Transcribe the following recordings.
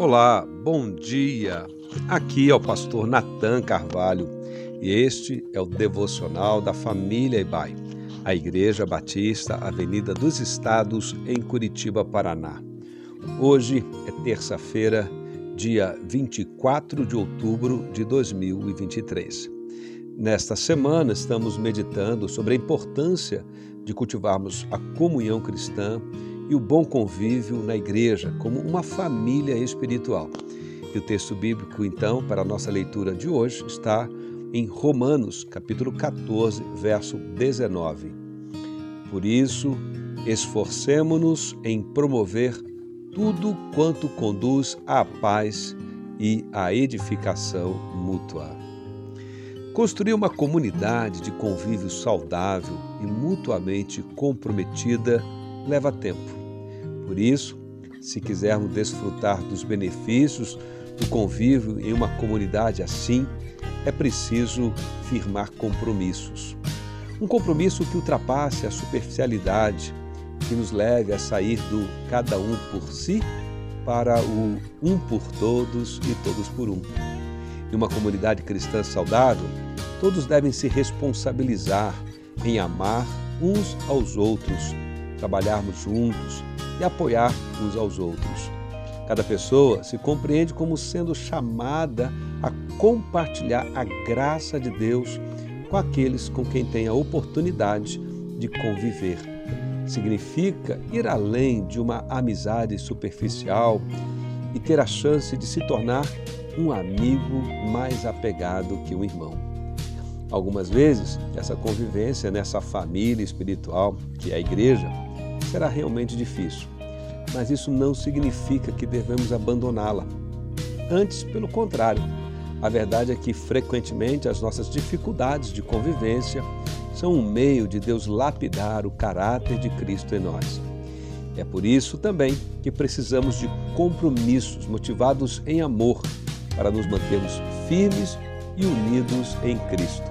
Olá, bom dia. Aqui é o pastor Nathan Carvalho e este é o devocional da família Ibai, a Igreja Batista Avenida dos Estados em Curitiba, Paraná. Hoje é terça-feira, dia 24 de outubro de 2023. Nesta semana estamos meditando sobre a importância de cultivarmos a comunhão cristã e o bom convívio na igreja, como uma família espiritual. E o texto bíblico, então, para a nossa leitura de hoje, está em Romanos, capítulo 14, verso 19. Por isso, esforcemo-nos em promover tudo quanto conduz à paz e à edificação mútua. Construir uma comunidade de convívio saudável e mutuamente comprometida leva tempo. Por isso, se quisermos desfrutar dos benefícios do convívio em uma comunidade assim, é preciso firmar compromissos. Um compromisso que ultrapasse a superficialidade, que nos leve a sair do cada um por si para o um por todos e todos por um. Em uma comunidade cristã saudável, todos devem se responsabilizar em amar uns aos outros, trabalharmos juntos, e apoiar uns aos outros. Cada pessoa se compreende como sendo chamada a compartilhar a graça de Deus com aqueles com quem tem a oportunidade de conviver. Significa ir além de uma amizade superficial e ter a chance de se tornar um amigo mais apegado que um irmão. Algumas vezes, essa convivência nessa família espiritual, que é a igreja, será realmente difícil, mas isso não significa que devemos abandoná-la. Antes, pelo contrário, a verdade é que frequentemente as nossas dificuldades de convivência são um meio de Deus lapidar o caráter de Cristo em nós. É por isso também que precisamos de compromissos motivados em amor para nos mantermos firmes e unidos em Cristo.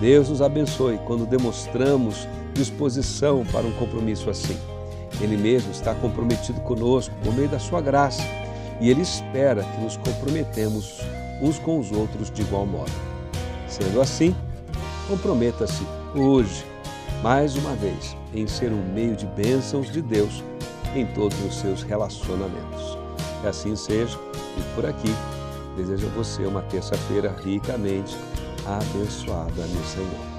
Deus nos abençoe quando demonstramos disposição para um compromisso assim. Ele mesmo está comprometido conosco por meio da sua graça e ele espera que nos comprometemos uns com os outros de igual modo. Sendo assim, comprometa-se hoje, mais uma vez, em ser um meio de bênçãos de Deus em todos os seus relacionamentos. Que assim seja e por aqui desejo a você uma terça-feira ricamente abençoada no Senhor.